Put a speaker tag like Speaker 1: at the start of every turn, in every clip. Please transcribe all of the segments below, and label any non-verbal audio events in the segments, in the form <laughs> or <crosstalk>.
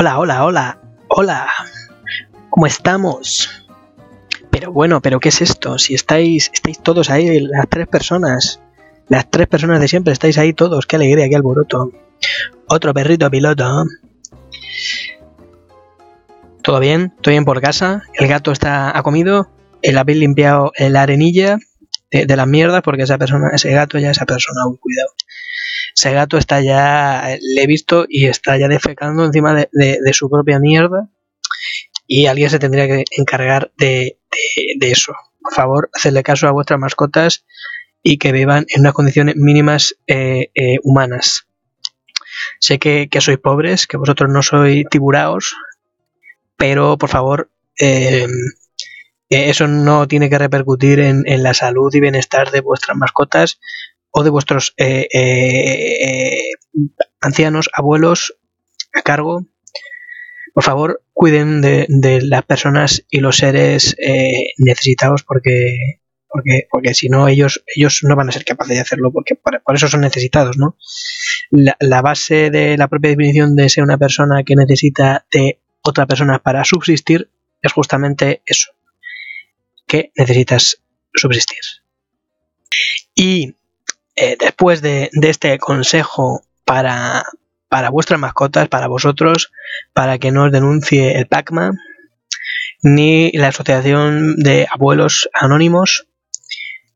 Speaker 1: Hola, hola, hola, hola. ¿Cómo estamos? Pero bueno, pero ¿qué es esto? Si estáis, estáis todos ahí, las tres personas, las tres personas de siempre, estáis ahí todos, qué alegría, qué alboroto. Otro perrito piloto. ¿Todo bien? ¿Todo bien por casa? ¿El gato está ha comido? ¿El habéis limpiado la arenilla de, las mierdas? Porque esa persona, ese gato ya, esa persona, cuidado. Ese gato está ya, le he visto y está ya defecando encima de su propia mierda y alguien se tendría que encargar de, eso. Por favor, hacedle caso a vuestras mascotas y que vivan en unas condiciones mínimas eh, eh, humanas. Sé que, sois pobres, que vosotros no sois tiburaos, pero por favor, em, eh, eso no tiene que repercutir en, en, la salud y bienestar de vuestras mascotas o de vuestros ancianos, abuelos a cargo por favor, cuiden de, las personas y los seres eh, necesitados porque, porque, porque si no, ellos, ellos no van a ser capaces de hacerlo porque por, eso son necesitados, ¿no? La, base de la propia definición de ser una persona que necesita de otra persona para subsistir es justamente eso, que necesitas subsistir. Y eh, después de, este consejo para, para vuestras mascotas, para vosotros, para que no os denuncie el PACMA, ni la Asociación de Abuelos Anónimos.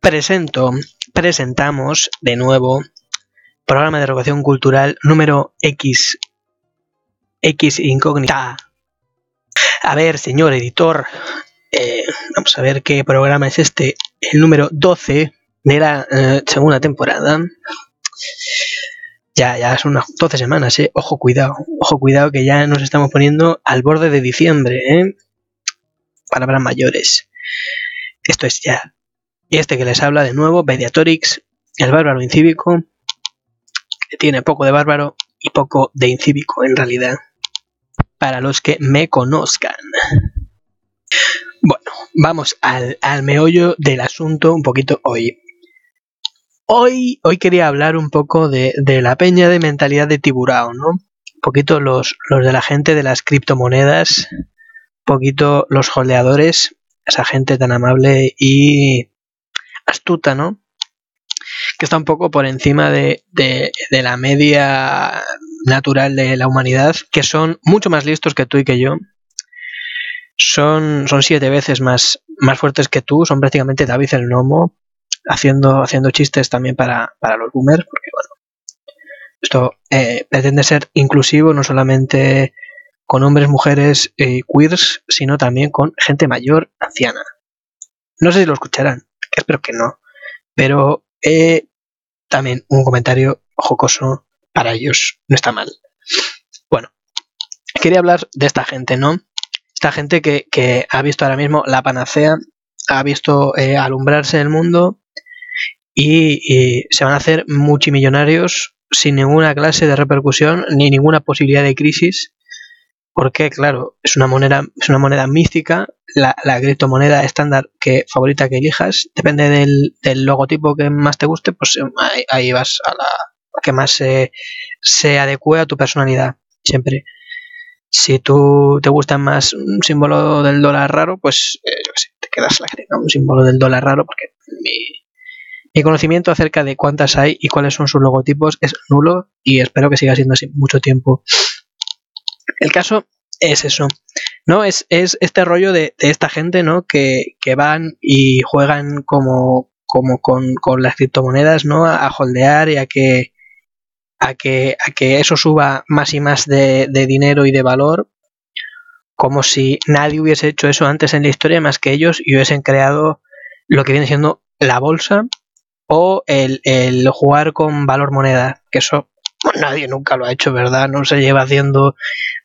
Speaker 1: Presento, presentamos de nuevo programa de educación cultural número X. X incógnita. A ver, señor editor, eh, vamos a ver qué programa es este, el número 12 de la eh, segunda temporada. Ya, ya son unas 12 semanas, ¿eh? Ojo, cuidado. Ojo, cuidado que ya nos estamos poniendo al borde de diciembre, ¿eh? Palabras mayores. Esto es ya. Y este que les habla de nuevo, Mediatorix, el bárbaro incívico, que tiene poco de bárbaro y poco de incívico en realidad. Para los que me conozcan. Bueno, vamos al, al meollo del asunto un poquito hoy. Hoy, hoy quería hablar un poco de, la peña de mentalidad de tiburao, ¿no? Un poquito los, los de la gente de las criptomonedas, un poquito los holdeadores, esa gente tan amable y astuta, ¿no? Que está un poco por encima de, la media natural de la humanidad, que son mucho más listos que tú y que yo. Son, son siete veces más, más fuertes que tú, son prácticamente David el Nomo, haciendo, haciendo chistes también para, los boomers, porque bueno, esto eh, pretende ser inclusivo no solamente con hombres, mujeres y queers, sino también con gente mayor, anciana. No sé si lo escucharán, espero que no, pero eh, también un comentario jocoso para ellos, no está mal. Bueno, quería hablar de esta gente, ¿no? Esta gente que, que ha visto ahora mismo la panacea, ha visto eh, alumbrarse el mundo y, se van a hacer multimillonarios sin ninguna clase de repercusión ni ninguna posibilidad de crisis porque claro es una moneda es una moneda mística la, criptomoneda estándar que favorita que elijas depende del, logotipo que más te guste pues eh, ahí, vas a la que más se, se adecue a tu personalidad siempre. Si tú te gusta más un símbolo del dólar raro pues eh, yo sé, te quedas la que un símbolo del dólar raro porque mi, mi conocimiento acerca de cuántas hay y cuáles son sus logotipos es nulo y espero que siga siendo así mucho tiempo. El caso es eso, ¿no? Es, es este rollo de, esta gente, ¿no? Que, van y juegan como, como con, las criptomonedas, ¿no? A, holdear y a que, a que, a que eso suba más y más de, de dinero y de valor, como si nadie hubiese hecho eso antes en la historia más que ellos y hubiesen creado lo que viene siendo la bolsa o el, jugar con valor moneda, que eso nadie nunca lo ha hecho, ¿verdad? No se lleva haciendo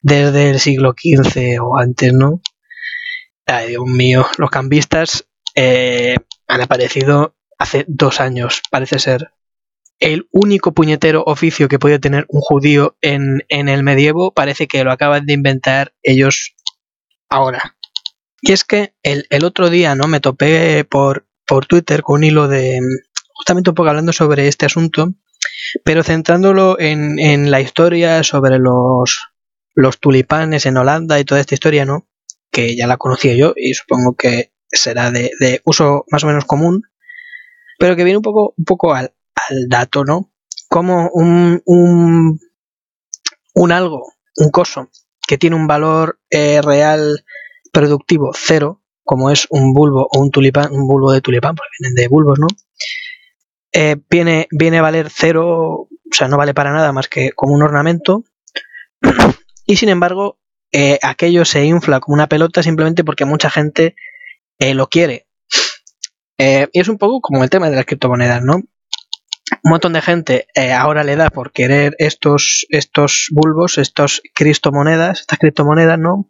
Speaker 1: desde el siglo XV o antes, ¿no? Ay, Dios mío, los cambistas eh, han aparecido hace dos años, parece ser. El único puñetero oficio que puede tener un judío en, el medievo parece que lo acaban de inventar ellos ahora. Y es que el, otro día, ¿no? Me topé por, por Twitter con un hilo de, justamente un poco hablando sobre este asunto, pero centrándolo en, la historia sobre los, los tulipanes en Holanda y toda esta historia, ¿no? Que ya la conocía yo y supongo que será de, uso más o menos común, pero que viene un poco, un poco al, dato, ¿no? Como un, un, un, algo, un coso, que tiene un valor eh, real productivo cero, como es un bulbo o un tulipán, un bulbo de tulipán, porque vienen de bulbos, ¿no? Eh, viene, viene a valer cero, o sea, no vale para nada más que como un ornamento. <clears throat> y sin embargo, eh, aquello se infla como una pelota simplemente porque mucha gente eh, lo quiere. y es un poco como el tema de las criptomonedas, ¿no? Un montón de gente ahora le da por querer estos, estos bulbos, estos criptomonedas, estas criptomonedas, ¿no?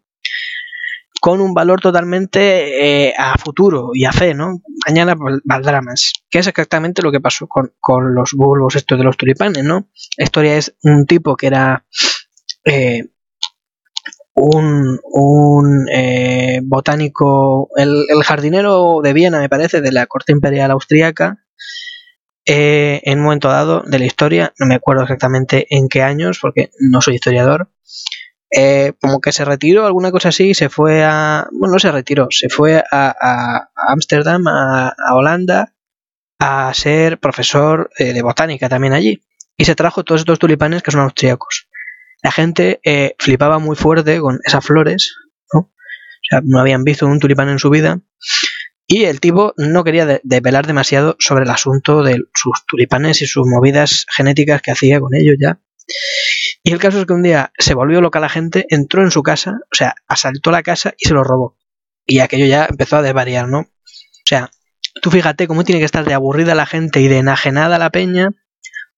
Speaker 1: Con un valor totalmente eh, a futuro y a fe, ¿no? Mañana valdrá más. Que es exactamente lo que pasó con, los bulbos estos de los tulipanes, ¿no? La historia es un tipo que era eh, un, un eh, botánico, el, jardinero de Viena, me parece, de la corte imperial austríaca, en un momento dado de la historia, no me acuerdo exactamente en qué años, porque no soy historiador, eh, como que se retiró, alguna cosa así, se fue a. Bueno, no se retiró, se fue a Ámsterdam, a, Holanda, a ser profesor eh, de botánica también allí. Y se trajo todos estos tulipanes que son austriacos. La gente eh, flipaba muy fuerte con esas flores, ¿no? O sea, no habían visto un tulipán en su vida. Y el tipo no quería develar demasiado sobre el asunto de sus tulipanes y sus movidas genéticas que hacía con ellos ya. Y el caso es que un día se volvió loca la gente, entró en su casa, o sea, asaltó la casa y se lo robó. Y aquello ya empezó a desvariar, ¿no? O sea, tú fíjate cómo tiene que estar de aburrida la gente y de enajenada la peña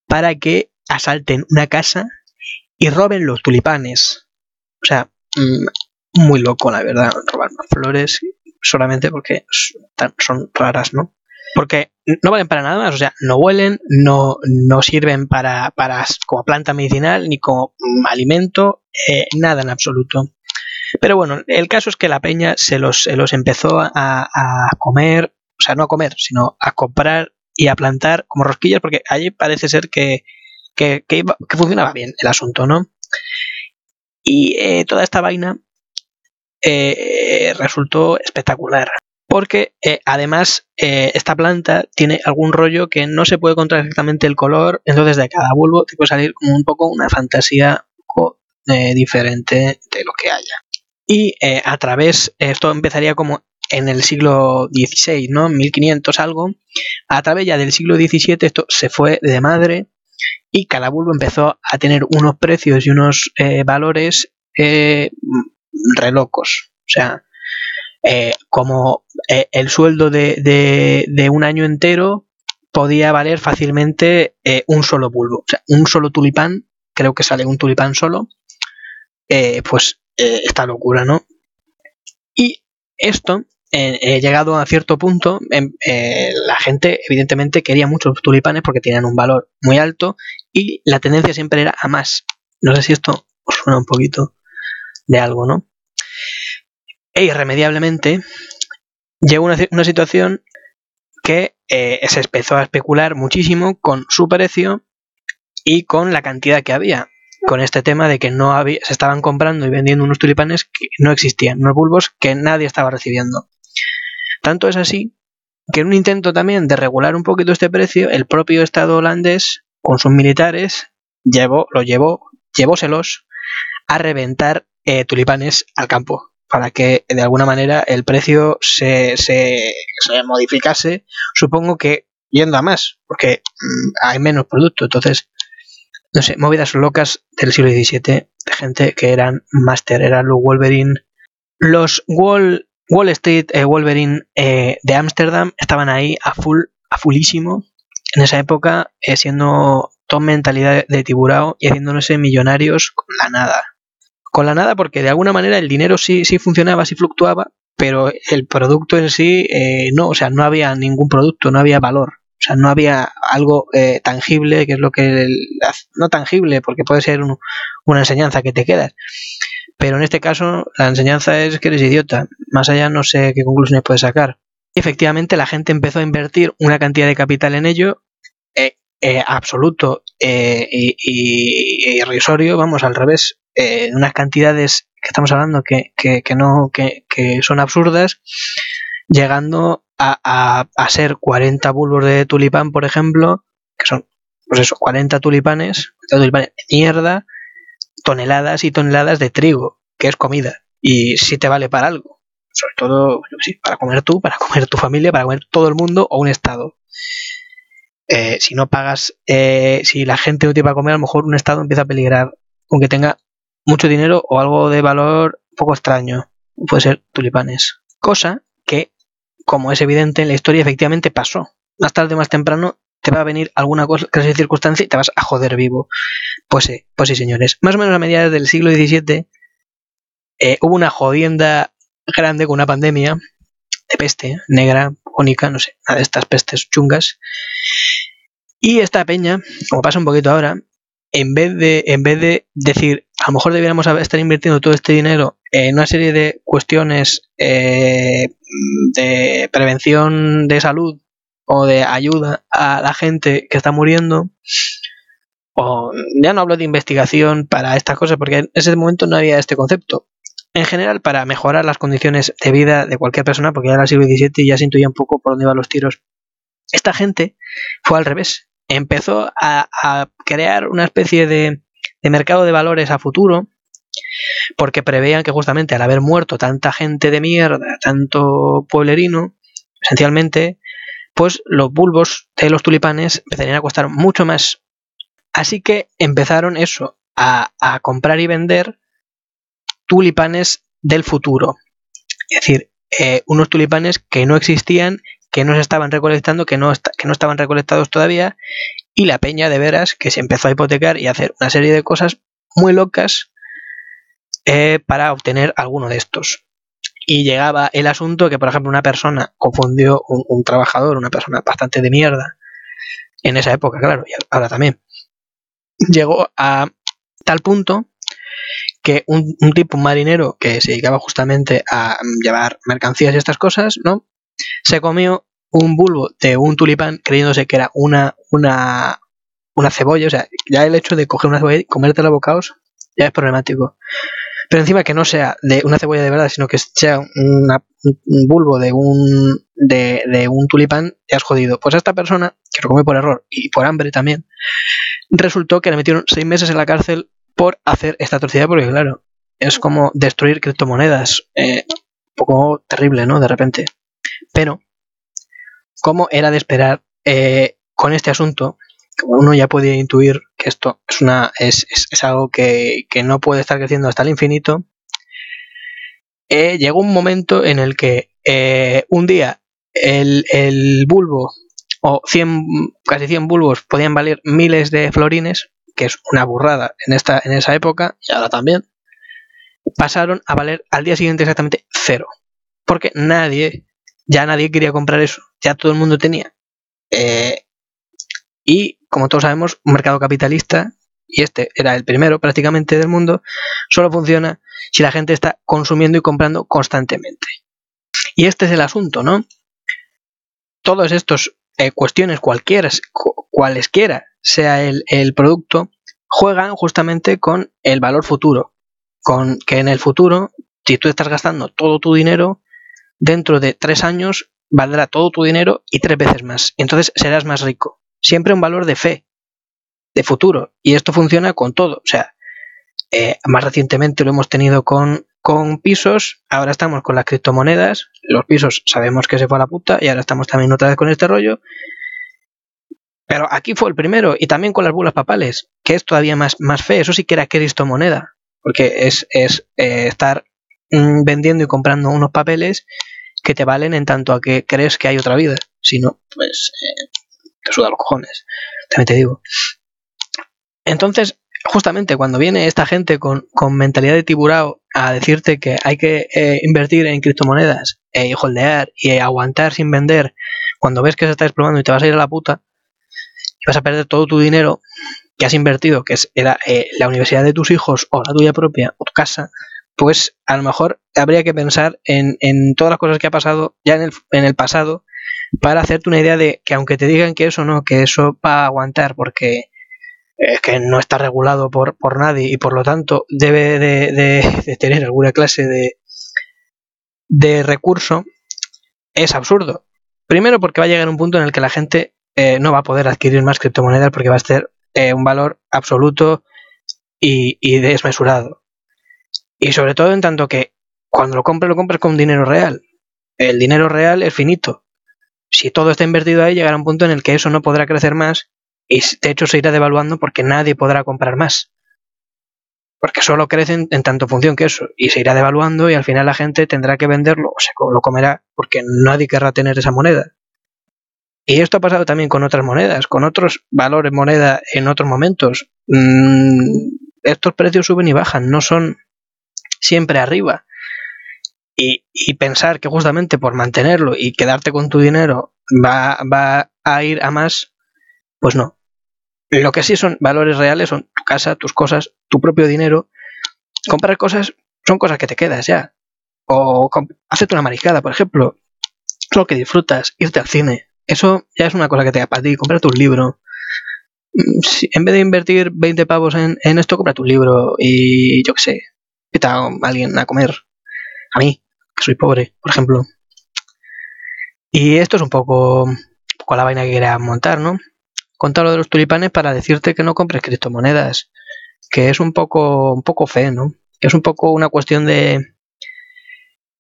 Speaker 1: para que asalten una casa y roben los tulipanes. O sea, mm, muy loco, la verdad, robar flores solamente porque son raras, ¿no? Porque no valen para nada más, o sea, no huelen, no, no sirven para, para como planta medicinal ni como alimento, eh, nada en absoluto. Pero bueno, el caso es que la peña se los, los empezó a, a, comer, o sea, no a comer, sino a comprar y a plantar como rosquillas, porque allí parece ser que, que, que, funcionaba bien el asunto, ¿no? Y eh, toda esta vaina eh, resultó espectacular porque eh, además eh, esta planta tiene algún rollo que no se puede encontrar exactamente el color, entonces de cada bulbo te puede salir como un poco una fantasía eh, diferente de lo que haya. Y a través, esto empezaría como en el siglo XVI, ¿no? 1500 algo, a través ya del siglo XVII esto se fue de madre y cada bulbo empezó a tener unos precios y unos valores relocos. O sea, eh, como eh, el sueldo de, de, un año entero podía valer fácilmente eh, un solo bulbo. O sea, un solo tulipán, creo que sale un tulipán solo, pues esta locura, ¿no? Y esto, llegado a cierto punto, la gente evidentemente quería muchos tulipanes porque tenían un valor muy alto y la tendencia siempre era a más. No sé si esto os suena un poquito de algo, ¿no? E irremediablemente llegó una, situación que eh, se empezó a especular muchísimo con su precio y con la cantidad que había. Con este tema de que no había, se estaban comprando y vendiendo unos tulipanes que no existían, unos bulbos que nadie estaba recibiendo. Tanto es así que en un intento también de regular un poquito este precio, el propio Estado holandés, con sus militares, llevó, lo llevó, llevóselos a reventar eh, tulipanes al campo para que de alguna manera el precio se, se, modificase, supongo que yendo a más, porque mm, hay menos producto. Entonces, no sé, movidas locas del siglo XVII de gente que eran máster, eran los Wolverine. Los Wall, Wall Street eh, Wolverine eh, de Ámsterdam estaban ahí a full, a fullísimo en esa época, eh, siendo toda mentalidad de tiburao y haciéndose millonarios con la nada con la nada porque de alguna manera el dinero sí, sí funcionaba, sí fluctuaba, pero el producto en sí eh, no, o sea, no había ningún producto, no había valor. O sea, no había algo eh, tangible, que es lo que... no tangible, porque puede ser una enseñanza que te quedas. Pero en este caso, la enseñanza es que eres idiota. Más allá no sé qué conclusiones puedes sacar. Y efectivamente, la gente empezó a invertir una cantidad de capital en ello, eh, absoluto y, y, irrisorio, vamos, al revés eh, unas cantidades que estamos hablando que, que, que no que, que, son absurdas, llegando a, a, a, ser 40 bulbos de tulipán, por ejemplo, que son, pues eso, 40 tulipanes, tulipanes de mierda, toneladas y toneladas de trigo, que es comida, y si te vale para algo, sobre todo para comer tú, para comer tu familia, para comer todo el mundo o un estado. Eh, si no pagas, eh, si la gente no tiene para comer, a lo mejor un estado empieza a peligrar, aunque tenga mucho dinero o algo de valor poco extraño. Puede ser tulipanes. Cosa que, como es evidente en la historia, efectivamente pasó. Más tarde o más temprano te va a venir alguna cosa, clase de circunstancia y te vas a joder vivo. Pues sí, pues sí, señores. Más o menos a mediados del siglo XVII eh, hubo una jodienda grande con una pandemia de peste negra, única, no sé, una de estas pestes chungas. Y esta peña, como pasa un poquito ahora, en vez de, en vez de decir, lo mejor deberíamos estar invirtiendo todo este dinero en una serie de cuestiones eh, de prevención de salud o de ayuda a la gente que está muriendo, o ya no hablo de investigación para estas cosas, porque en ese momento no había este concepto. En general, para mejorar las condiciones de vida de cualquier persona, porque ya era el siglo XVII y ya se intuía un poco por dónde iban los tiros. Esta gente fue al revés empezó a crear una especie de, de mercado de valores a futuro porque preveían que justamente al haber muerto tanta gente de mierda, tanto pueblerino, esencialmente, pues los bulbos de los tulipanes empezarían a costar mucho más. Así que empezaron eso, a, a comprar y vender tulipanes del futuro. Es decir, eh, unos tulipanes que no existían que no se estaban recolectando, que no, que no estaban recolectados todavía, y la peña de veras que se empezó a hipotecar y a hacer una serie de cosas muy locas eh, para obtener alguno de estos. Y llegaba el asunto que, por ejemplo, una persona confundió un, un trabajador, una persona bastante de mierda, en esa época, claro, y ahora también, llegó a tal punto que un, un, tipo, un marinero que se dedicaba justamente a llevar mercancías y estas cosas, ¿no? se comió un bulbo de un tulipán creyéndose que era una, una, una cebolla. O sea, ya el hecho de coger una cebolla y comerte la bocaos ya es problemático. Pero encima que no sea de una cebolla de verdad, sino que sea un bulbo de un, de, de, un tulipán, ya has jodido. Pues a esta persona, que lo comió por error y por hambre también, resultó que le metieron seis meses en la cárcel por hacer esta atrocidad, porque claro, es como destruir criptomonedas. Eh, un poco terrible, ¿no? De repente. Pero, como era de esperar eh, con este asunto, uno ya puede intuir que esto es, una, es, es, es algo que, que, no puede estar creciendo hasta el infinito, eh, llegó un momento en el que eh, un día el, el, bulbo o 100, casi 100 bulbos podían valer miles de florines, que es una burrada en, esta, en esa época, y ahora también, pasaron a valer al día siguiente exactamente cero. Porque nadie ya nadie quería comprar eso, ya todo el mundo tenía. Eh, y como todos sabemos, un mercado capitalista, y este era el primero prácticamente del mundo, solo funciona si la gente está consumiendo y comprando constantemente. Y este es el asunto, ¿no? Todas estas eh, cuestiones, cualquiera, cualesquiera sea el, el producto, juegan justamente con el valor futuro. Con que en el futuro, si tú estás gastando todo tu dinero, dentro de tres años valdrá todo tu dinero y tres veces más. Entonces serás más rico. Siempre un valor de fe, de futuro. Y esto funciona con todo. O sea, eh, más recientemente lo hemos tenido con, con pisos, ahora estamos con las criptomonedas. Los pisos sabemos que se fue a la puta y ahora estamos también otra vez con este rollo. Pero aquí fue el primero y también con las bulas papales, que es todavía más, más fe. Eso sí que era criptomoneda, porque es, es eh, estar vendiendo y comprando unos papeles que te valen en tanto a que crees que hay otra vida. Si no, pues eh, te suda los cojones. También te digo. Entonces, justamente cuando viene esta gente con, con mentalidad de tiburao a decirte que hay que eh, invertir en criptomonedas eh, holdear y aguantar sin vender cuando ves que se está explotando y te vas a ir a la puta y vas a perder todo tu dinero que has invertido, que es era, eh, la universidad de tus hijos o la tuya propia o tu casa, pues a lo mejor habría que pensar en, en todas las cosas que ha pasado ya en el, en el, pasado para hacerte una idea de que aunque te digan que eso no, que eso va a aguantar porque eh, que no está regulado por, por, nadie y por lo tanto debe de, tener alguna clase de, de recurso, es absurdo. Primero porque va a llegar un punto en el que la gente eh, no va a poder adquirir más criptomonedas porque va a ser eh, un valor absoluto y, y, desmesurado. Y sobre todo en tanto que cuando lo compres, lo compras con dinero real. El dinero real es finito. Si todo está invertido ahí, llegará un punto en el que eso no podrá crecer más y de hecho se irá devaluando porque nadie podrá comprar más. Porque solo crecen en tanto función que eso. Y se irá devaluando y al final la gente tendrá que venderlo o se lo comerá porque nadie querrá tener esa moneda. Y esto ha pasado también con otras monedas, con otros valores moneda en otros momentos. Mm, estos precios suben y bajan, no son siempre arriba. Y, y, pensar que justamente por mantenerlo y quedarte con tu dinero va, va a ir a más, pues no. Lo que sí son valores reales son tu casa, tus cosas, tu propio dinero. Comprar cosas son cosas que te quedas ya. O hacerte una mariscada, por ejemplo. Lo que disfrutas, irte al cine. Eso ya es una cosa que te da para ti. Comprar tu libro. Mm, si, en vez de invertir 20 pavos en, en esto, compra tu libro y yo qué sé. Invita a alguien a comer. A mí, que soy pobre, por ejemplo. Y esto es un poco, un poco la vaina que quería montar, ¿no? contar lo de los tulipanes para decirte que no compres criptomonedas, que es un poco, un poco fe, ¿no? Que es un poco una cuestión de,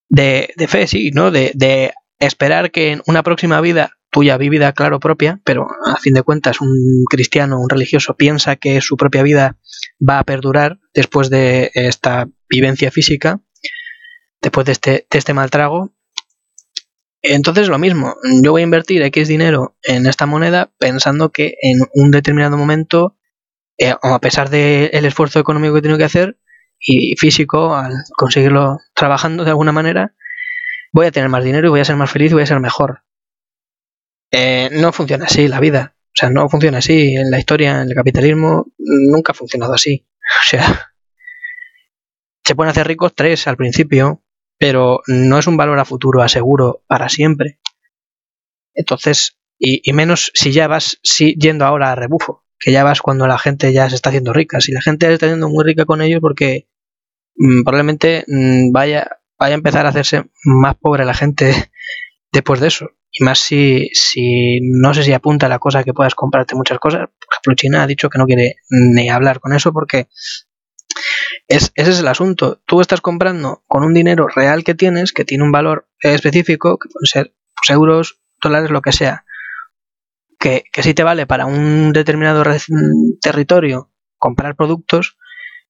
Speaker 1: de, de fe, sí, ¿no? De, de, esperar que en una próxima vida tuya vivida, claro, propia, pero a fin de cuentas un cristiano, un religioso piensa que su propia vida va a perdurar después de esta vivencia física, después de este, de este mal trago, entonces lo mismo, yo voy a invertir X dinero en esta moneda pensando que en un determinado momento, eh, a pesar del esfuerzo económico que tengo que hacer y físico al conseguirlo trabajando de alguna manera, voy a tener más dinero y voy a ser más feliz y voy a ser mejor. Eh, no funciona así la vida. O sea, no funciona así. En la historia, en el capitalismo, nunca ha funcionado así. <laughs> O sea, se pueden hacer ricos tres al principio, pero no es un valor a futuro aseguro para siempre. Entonces, y, y menos si ya vas yendo ahora a rebufo, que ya vas cuando la gente ya se está haciendo rica. Si la gente se está haciendo muy rica con ellos, porque mmm, probablemente mmm, vaya, vaya a empezar a hacerse más pobre la gente <laughs> después de eso. Y más si, si no sé si apunta la cosa que puedas comprarte muchas cosas. Por ejemplo, China ha dicho que no quiere ni hablar con eso porque es, ese es el asunto. Tú estás comprando con un dinero real que tienes, que tiene un valor específico, que pueden ser pues, euros, dólares, lo que sea, que, que sí te vale para un determinado territorio comprar productos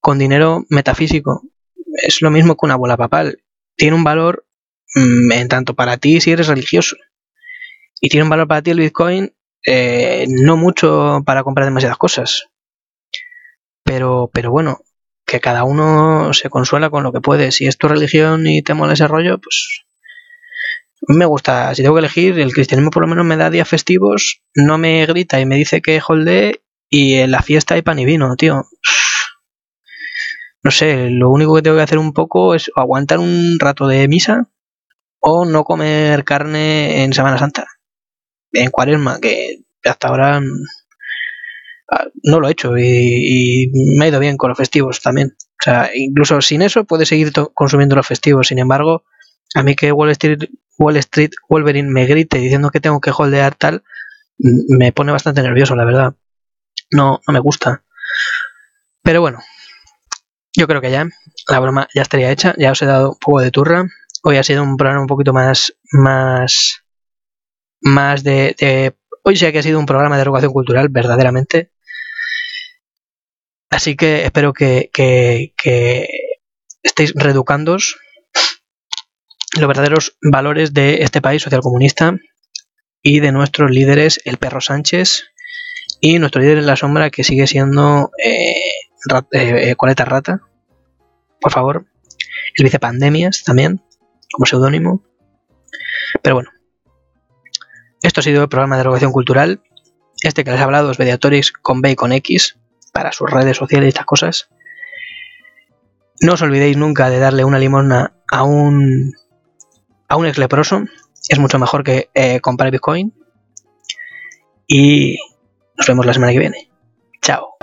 Speaker 1: con dinero metafísico. Es lo mismo que una bola papal. Tiene un valor mmm, en tanto para ti si eres religioso. Y tiene un valor para ti el Bitcoin, eh, no mucho para comprar demasiadas cosas. Pero, pero bueno, que cada uno se consuela con lo que puede. Si es tu religión y te mola ese rollo, pues me gusta. Si tengo que elegir, el cristianismo por lo menos me da días festivos, no me grita y me dice que holde y en la fiesta hay pan y vino, tío. No sé, lo único que tengo que hacer un poco es aguantar un rato de misa o no comer carne en Semana Santa. En Cuaresma, que hasta ahora no lo he hecho y, me ha ido bien con los festivos también. O sea, incluso sin eso puedes seguir consumiendo los festivos. Sin embargo, a mí que Wall Street, Wall Street Wolverine me grite diciendo que tengo que holdear tal, me pone bastante nervioso, la verdad. No, no me gusta. Pero bueno, yo creo que ya la broma ya estaría hecha. Ya os he dado un poco de turra. Hoy ha sido un programa un poquito más, más, más de, de hoy sí que ha sido un programa de educación cultural, verdaderamente. Así que espero que, estéis reeducando los verdaderos valores de este país socialcomunista y de nuestros líderes, el perro Sánchez, y nuestro líder en la sombra que sigue siendo eh, rat, eh, Coleta Rata, por favor, el vicepandemias también, como seudónimo. Pero bueno, esto ha sido el programa de educación cultural. Este que les he hablado es Mediatorix con B y con X para sus redes sociales y estas cosas. No os olvidéis nunca de darle una limosna a un a un ex leproso. Es mucho mejor que eh, comprar Bitcoin. Y nos vemos la semana que viene. Chao.